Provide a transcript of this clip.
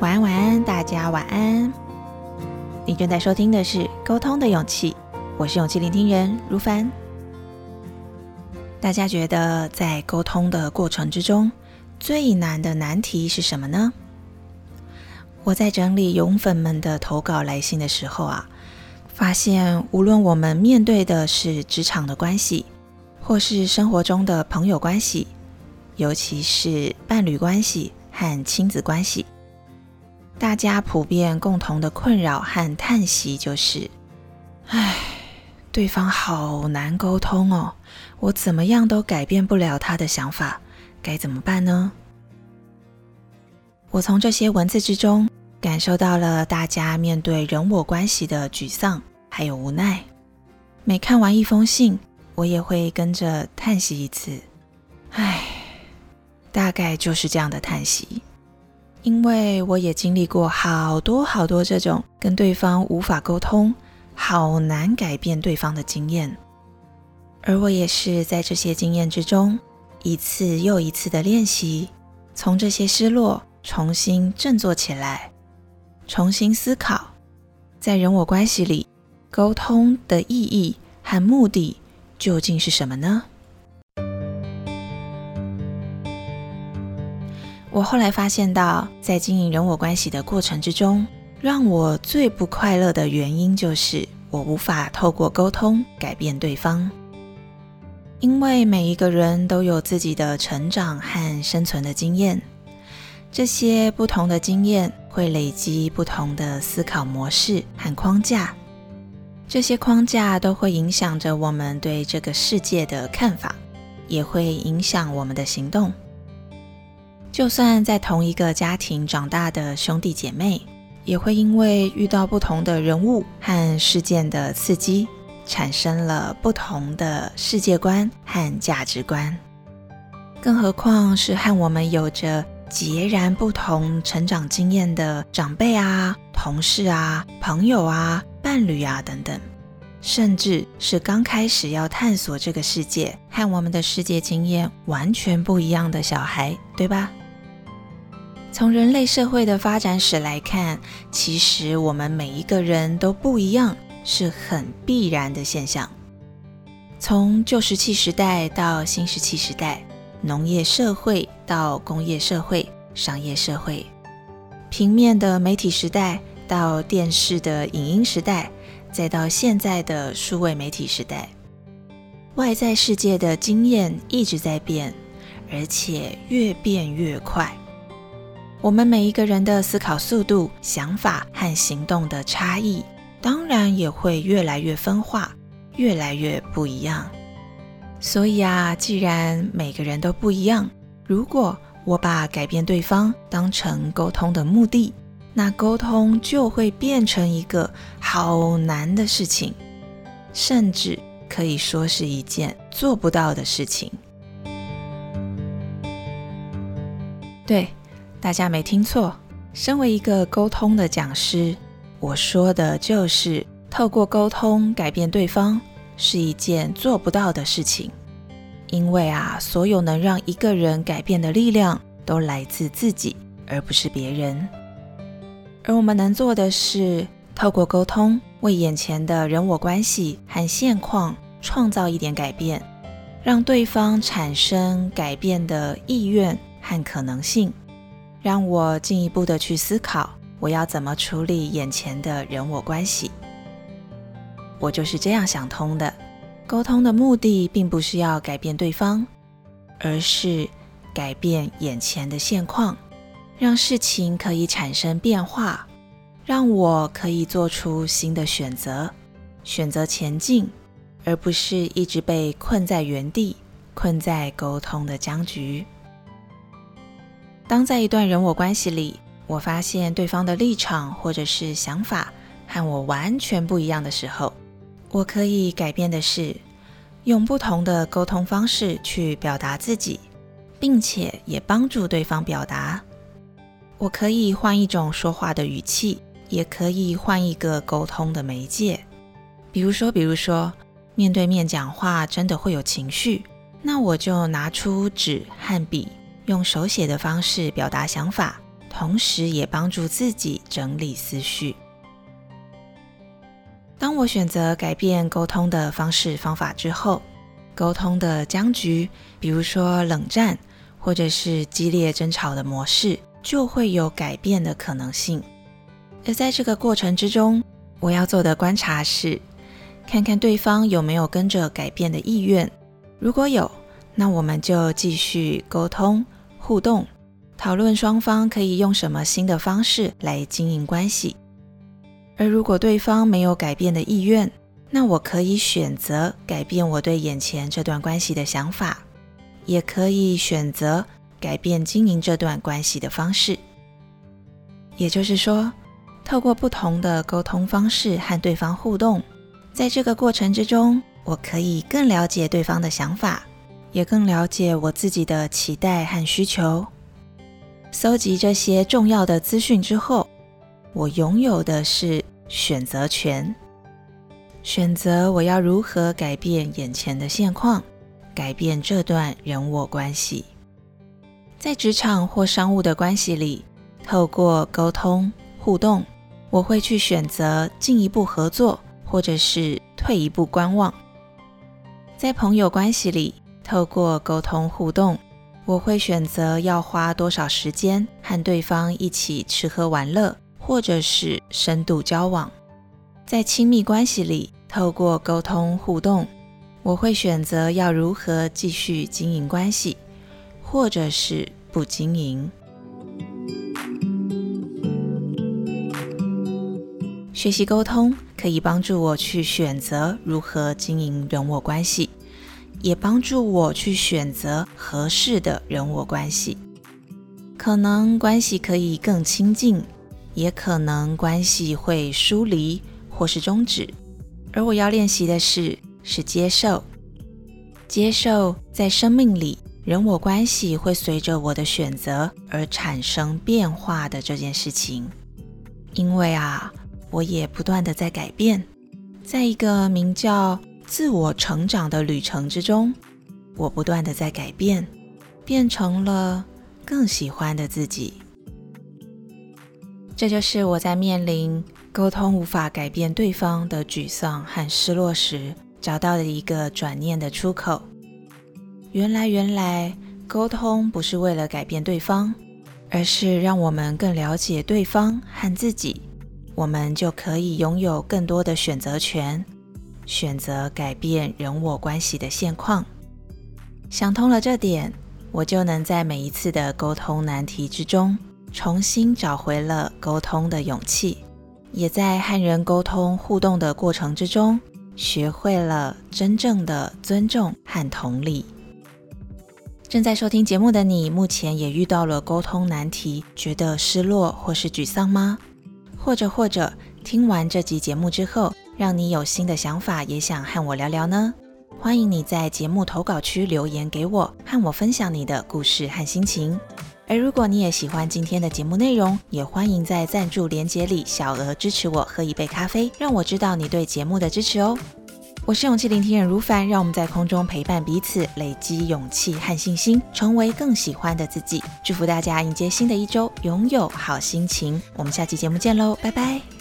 晚安，晚安，大家晚安。你正在收听的是《沟通的勇气》，我是勇气聆听人如凡。大家觉得在沟通的过程之中，最难的难题是什么呢？我在整理勇粉们的投稿来信的时候啊，发现无论我们面对的是职场的关系，或是生活中的朋友关系，尤其是伴侣关系和亲子关系。大家普遍共同的困扰和叹息就是：唉，对方好难沟通哦，我怎么样都改变不了他的想法，该怎么办呢？我从这些文字之中感受到了大家面对人我关系的沮丧还有无奈。每看完一封信，我也会跟着叹息一次，唉，大概就是这样的叹息。因为我也经历过好多好多这种跟对方无法沟通、好难改变对方的经验，而我也是在这些经验之中，一次又一次的练习，从这些失落重新振作起来，重新思考，在人我关系里，沟通的意义和目的究竟是什么呢？我后来发现到，在经营人我关系的过程之中，让我最不快乐的原因就是我无法透过沟通改变对方。因为每一个人都有自己的成长和生存的经验，这些不同的经验会累积不同的思考模式和框架，这些框架都会影响着我们对这个世界的看法，也会影响我们的行动。就算在同一个家庭长大的兄弟姐妹，也会因为遇到不同的人物和事件的刺激，产生了不同的世界观和价值观。更何况是和我们有着截然不同成长经验的长辈啊、同事啊、朋友啊、伴侣啊等等，甚至是刚开始要探索这个世界和我们的世界经验完全不一样的小孩，对吧？从人类社会的发展史来看，其实我们每一个人都不一样，是很必然的现象。从旧石器时代到新石器时代，农业社会到工业社会、商业社会，平面的媒体时代到电视的影音时代，再到现在的数位媒体时代，外在世界的经验一直在变，而且越变越快。我们每一个人的思考速度、想法和行动的差异，当然也会越来越分化，越来越不一样。所以啊，既然每个人都不一样，如果我把改变对方当成沟通的目的，那沟通就会变成一个好难的事情，甚至可以说是一件做不到的事情。对。大家没听错，身为一个沟通的讲师，我说的就是透过沟通改变对方是一件做不到的事情。因为啊，所有能让一个人改变的力量都来自自己，而不是别人。而我们能做的是透过沟通，为眼前的人我关系和现况创造一点改变，让对方产生改变的意愿和可能性。让我进一步的去思考，我要怎么处理眼前的人我关系。我就是这样想通的。沟通的目的并不是要改变对方，而是改变眼前的现况，让事情可以产生变化，让我可以做出新的选择，选择前进，而不是一直被困在原地，困在沟通的僵局。当在一段人我关系里，我发现对方的立场或者是想法和我完全不一样的时候，我可以改变的是用不同的沟通方式去表达自己，并且也帮助对方表达。我可以换一种说话的语气，也可以换一个沟通的媒介。比如说，比如说面对面讲话真的会有情绪，那我就拿出纸和笔。用手写的方式表达想法，同时也帮助自己整理思绪。当我选择改变沟通的方式方法之后，沟通的僵局，比如说冷战或者是激烈争吵的模式，就会有改变的可能性。而在这个过程之中，我要做的观察是，看看对方有没有跟着改变的意愿。如果有，那我们就继续沟通互动，讨论双方可以用什么新的方式来经营关系。而如果对方没有改变的意愿，那我可以选择改变我对眼前这段关系的想法，也可以选择改变经营这段关系的方式。也就是说，透过不同的沟通方式和对方互动，在这个过程之中，我可以更了解对方的想法，也更了解我自己的期待和需求。搜集这些重要的资讯之后，我拥有的是。选择权，选择我要如何改变眼前的现况，改变这段人我关系。在职场或商务的关系里，透过沟通互动，我会去选择进一步合作，或者是退一步观望。在朋友关系里，透过沟通互动，我会选择要花多少时间和对方一起吃喝玩乐。或者是深度交往，在亲密关系里，透过沟通互动，我会选择要如何继续经营关系，或者是不经营。学习沟通可以帮助我去选择如何经营人我关系，也帮助我去选择合适的人我关系，可能关系可以更亲近。也可能关系会疏离或是终止，而我要练习的是是接受，接受在生命里人我关系会随着我的选择而产生变化的这件事情。因为啊，我也不断的在改变，在一个名叫自我成长的旅程之中，我不断的在改变，变成了更喜欢的自己。这就是我在面临沟通无法改变对方的沮丧和失落时，找到的一个转念的出口。原来，原来沟通不是为了改变对方，而是让我们更了解对方和自己，我们就可以拥有更多的选择权，选择改变人我关系的现况。想通了这点，我就能在每一次的沟通难题之中。重新找回了沟通的勇气，也在和人沟通互动的过程之中，学会了真正的尊重和同理。正在收听节目的你，目前也遇到了沟通难题，觉得失落或是沮丧吗？或者或者听完这集节目之后，让你有新的想法，也想和我聊聊呢？欢迎你在节目投稿区留言给我，和我分享你的故事和心情。而如果你也喜欢今天的节目内容，也欢迎在赞助连结里小额支持我喝一杯咖啡，让我知道你对节目的支持哦。我是勇气聆听人如凡，让我们在空中陪伴彼此，累积勇气和信心，成为更喜欢的自己。祝福大家迎接新的一周，拥有好心情。我们下期节目见喽，拜拜。